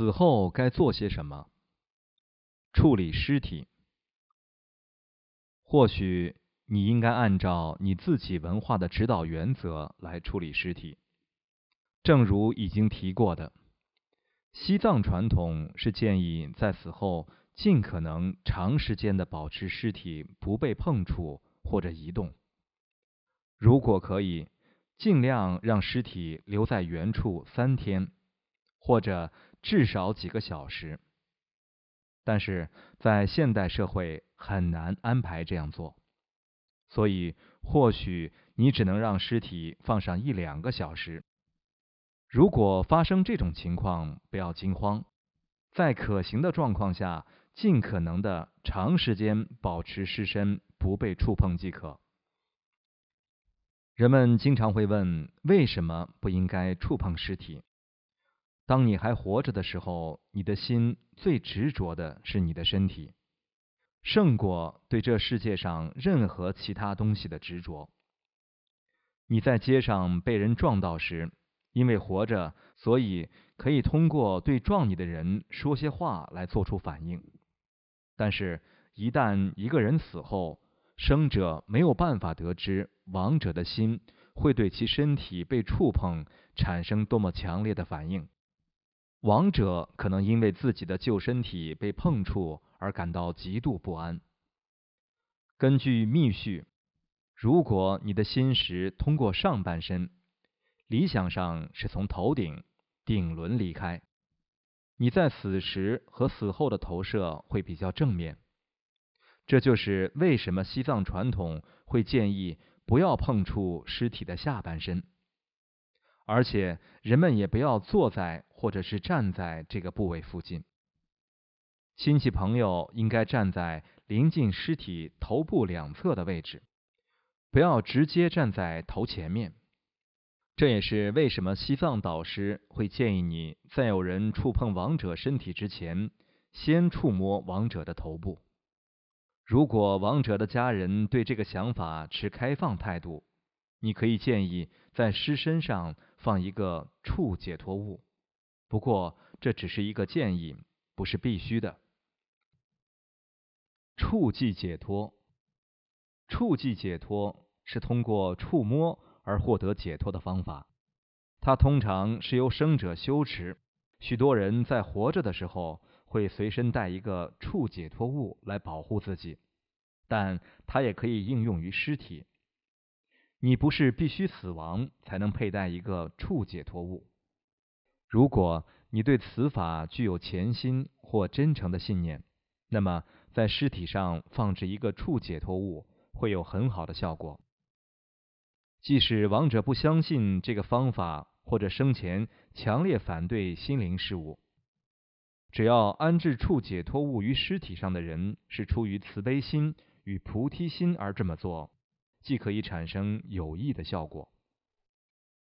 死后该做些什么？处理尸体，或许你应该按照你自己文化的指导原则来处理尸体。正如已经提过的，西藏传统是建议在死后尽可能长时间的保持尸体不被碰触或者移动。如果可以，尽量让尸体留在原处三天，或者至少几个小时。但是在现代社会很难安排这样做，所以或许你只能让尸体放上一两个小时。如果发生这种情况，不要惊慌，在可行的状况下，尽可能的长时间保持尸身不被触碰即可。人们经常会问：为什么不应该触碰尸体？当你还活着的时候，你的心最执着的是你的身体，胜过对这世界上任何其他东西的执着。你在街上被人撞到时，因为活着，所以可以通过对撞你的人说些话来做出反应。但是，一旦一个人死后，生者没有办法得知亡者的心会对其身体被触碰产生多么强烈的反应。亡者可能因为自己的旧身体被碰触而感到极度不安。根据密序，如果你的心识通过上半身，理想上是从头顶顶轮离开，你在死时和死后的投射会比较正面。这就是为什么西藏传统会建议不要碰触尸体的下半身。而且人们也不要坐在或者是站在这个部位附近。亲戚朋友应该站在临近尸体头部两侧的位置，不要直接站在头前面。这也是为什么西藏导师会建议你在有人触碰亡者身体之前，先触摸亡者的头部。如果亡者的家人对这个想法持开放态度，你可以建议在尸身上。放一个触解脱物，不过这只是一个建议，不是必须的。触即解脱，触即解脱是通过触摸而获得解脱的方法。它通常是由生者修持。许多人在活着的时候会随身带一个触解脱物来保护自己，但它也可以应用于尸体。你不是必须死亡才能佩戴一个处解脱物。如果你对此法具有潜心或真诚的信念，那么在尸体上放置一个处解脱物会有很好的效果。即使亡者不相信这个方法，或者生前强烈反对心灵事物，只要安置处解脱物于尸体上的人是出于慈悲心与菩提心而这么做。既可以产生有益的效果。